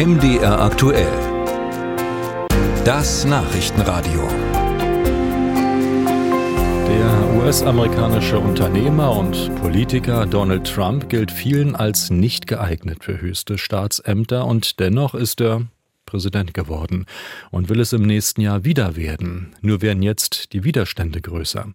MDR aktuell. Das Nachrichtenradio. Der US-amerikanische Unternehmer und Politiker Donald Trump gilt vielen als nicht geeignet für höchste Staatsämter und dennoch ist er Präsident geworden und will es im nächsten Jahr wieder werden. Nur werden jetzt die Widerstände größer.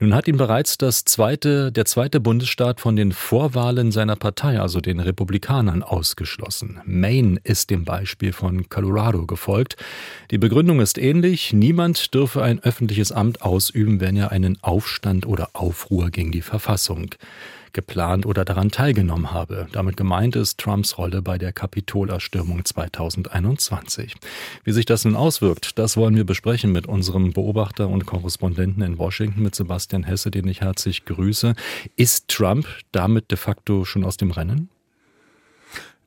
Nun hat ihn bereits das zweite, der zweite Bundesstaat von den Vorwahlen seiner Partei, also den Republikanern, ausgeschlossen. Maine ist dem Beispiel von Colorado gefolgt. Die Begründung ist ähnlich. Niemand dürfe ein öffentliches Amt ausüben, wenn er einen Aufstand oder Aufruhr gegen die Verfassung geplant oder daran teilgenommen habe. Damit gemeint ist Trumps Rolle bei der Kapitolerstürmung 2021. Wie sich das nun auswirkt, das wollen wir besprechen mit unserem Beobachter und Korrespondenten in Washington, mit Sebastian Hesse, den ich herzlich grüße. Ist Trump damit de facto schon aus dem Rennen?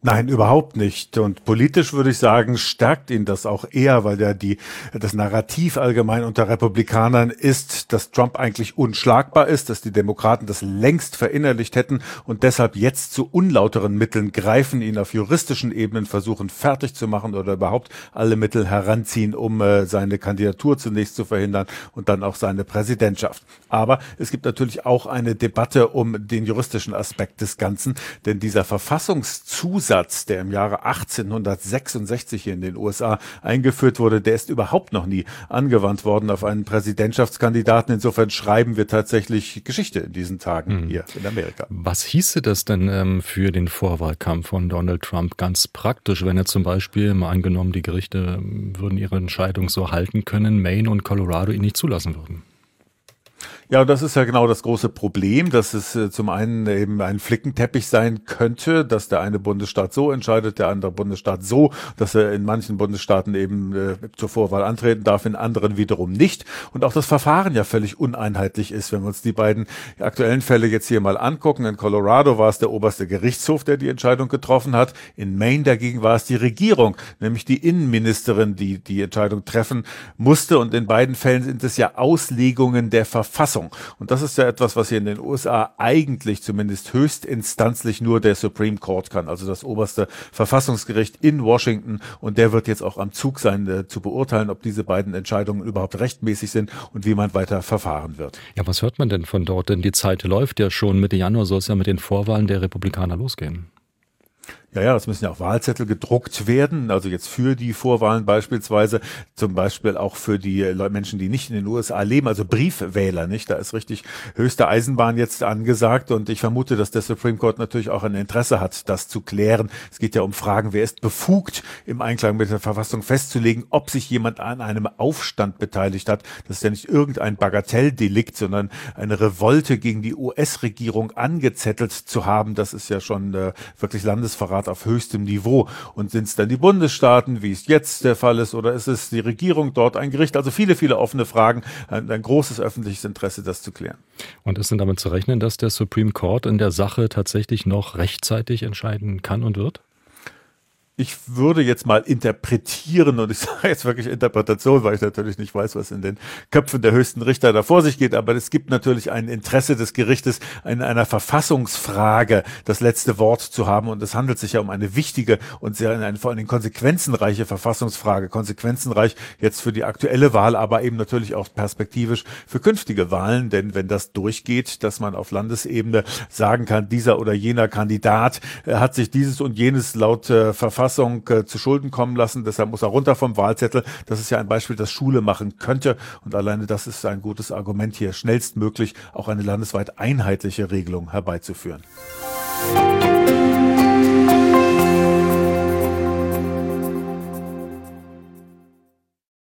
Nein, überhaupt nicht. Und politisch würde ich sagen, stärkt ihn das auch eher, weil ja die, das Narrativ allgemein unter Republikanern ist, dass Trump eigentlich unschlagbar ist, dass die Demokraten das längst verinnerlicht hätten und deshalb jetzt zu unlauteren Mitteln greifen, ihn auf juristischen Ebenen versuchen fertig zu machen oder überhaupt alle Mittel heranziehen, um äh, seine Kandidatur zunächst zu verhindern und dann auch seine Präsidentschaft. Aber es gibt natürlich auch eine Debatte um den juristischen Aspekt des Ganzen, denn dieser Verfassungszusatz Zusatz, der im Jahre 1866 hier in den USA eingeführt wurde, der ist überhaupt noch nie angewandt worden auf einen Präsidentschaftskandidaten. Insofern schreiben wir tatsächlich Geschichte in diesen Tagen mhm. hier in Amerika. Was hieße das denn ähm, für den Vorwahlkampf von Donald Trump ganz praktisch, wenn er zum Beispiel, mal angenommen, die Gerichte ähm, würden ihre Entscheidung so halten können, Maine und Colorado ihn nicht zulassen würden? Ja, das ist ja genau das große Problem, dass es äh, zum einen eben ein Flickenteppich sein könnte, dass der eine Bundesstaat so entscheidet, der andere Bundesstaat so, dass er in manchen Bundesstaaten eben äh, zur Vorwahl antreten darf, in anderen wiederum nicht. Und auch das Verfahren ja völlig uneinheitlich ist. Wenn wir uns die beiden aktuellen Fälle jetzt hier mal angucken, in Colorado war es der oberste Gerichtshof, der die Entscheidung getroffen hat. In Maine dagegen war es die Regierung, nämlich die Innenministerin, die die Entscheidung treffen musste. Und in beiden Fällen sind es ja Auslegungen der Verfassung. Verfassung. Und das ist ja etwas, was hier in den USA eigentlich zumindest höchstinstanzlich nur der Supreme Court kann, also das oberste Verfassungsgericht in Washington. Und der wird jetzt auch am Zug sein, äh, zu beurteilen, ob diese beiden Entscheidungen überhaupt rechtmäßig sind und wie man weiter verfahren wird. Ja, was hört man denn von dort? Denn die Zeit läuft ja schon. Mitte Januar soll es ja mit den Vorwahlen der Republikaner losgehen. Ja, ja, es müssen ja auch Wahlzettel gedruckt werden, also jetzt für die Vorwahlen beispielsweise, zum Beispiel auch für die Menschen, die nicht in den USA leben, also Briefwähler, nicht? Da ist richtig höchste Eisenbahn jetzt angesagt und ich vermute, dass der Supreme Court natürlich auch ein Interesse hat, das zu klären. Es geht ja um Fragen, wer ist befugt, im Einklang mit der Verfassung festzulegen, ob sich jemand an einem Aufstand beteiligt hat. Das ist ja nicht irgendein Bagatelldelikt, sondern eine Revolte gegen die US-Regierung angezettelt zu haben. Das ist ja schon äh, wirklich Landesverrat Verrat auf höchstem Niveau. Und sind es dann die Bundesstaaten, wie es jetzt der Fall ist, oder ist es die Regierung dort, ein Gericht? Also viele, viele offene Fragen, ein, ein großes öffentliches Interesse, das zu klären. Und ist denn damit zu rechnen, dass der Supreme Court in der Sache tatsächlich noch rechtzeitig entscheiden kann und wird? Ich würde jetzt mal interpretieren, und ich sage jetzt wirklich Interpretation, weil ich natürlich nicht weiß, was in den Köpfen der höchsten Richter da vor sich geht, aber es gibt natürlich ein Interesse des Gerichtes, in einer Verfassungsfrage das letzte Wort zu haben. Und es handelt sich ja um eine wichtige und sehr eine, vor allen Dingen konsequenzenreiche Verfassungsfrage. Konsequenzenreich jetzt für die aktuelle Wahl, aber eben natürlich auch perspektivisch für künftige Wahlen. Denn wenn das durchgeht, dass man auf Landesebene sagen kann, dieser oder jener Kandidat äh, hat sich dieses und jenes laut äh, Verfassung Verfassung äh, zu Schulden kommen lassen. Deshalb muss er runter vom Wahlzettel. Das ist ja ein Beispiel, das Schule machen könnte. Und alleine das ist ein gutes Argument hier, schnellstmöglich auch eine landesweit einheitliche Regelung herbeizuführen. Musik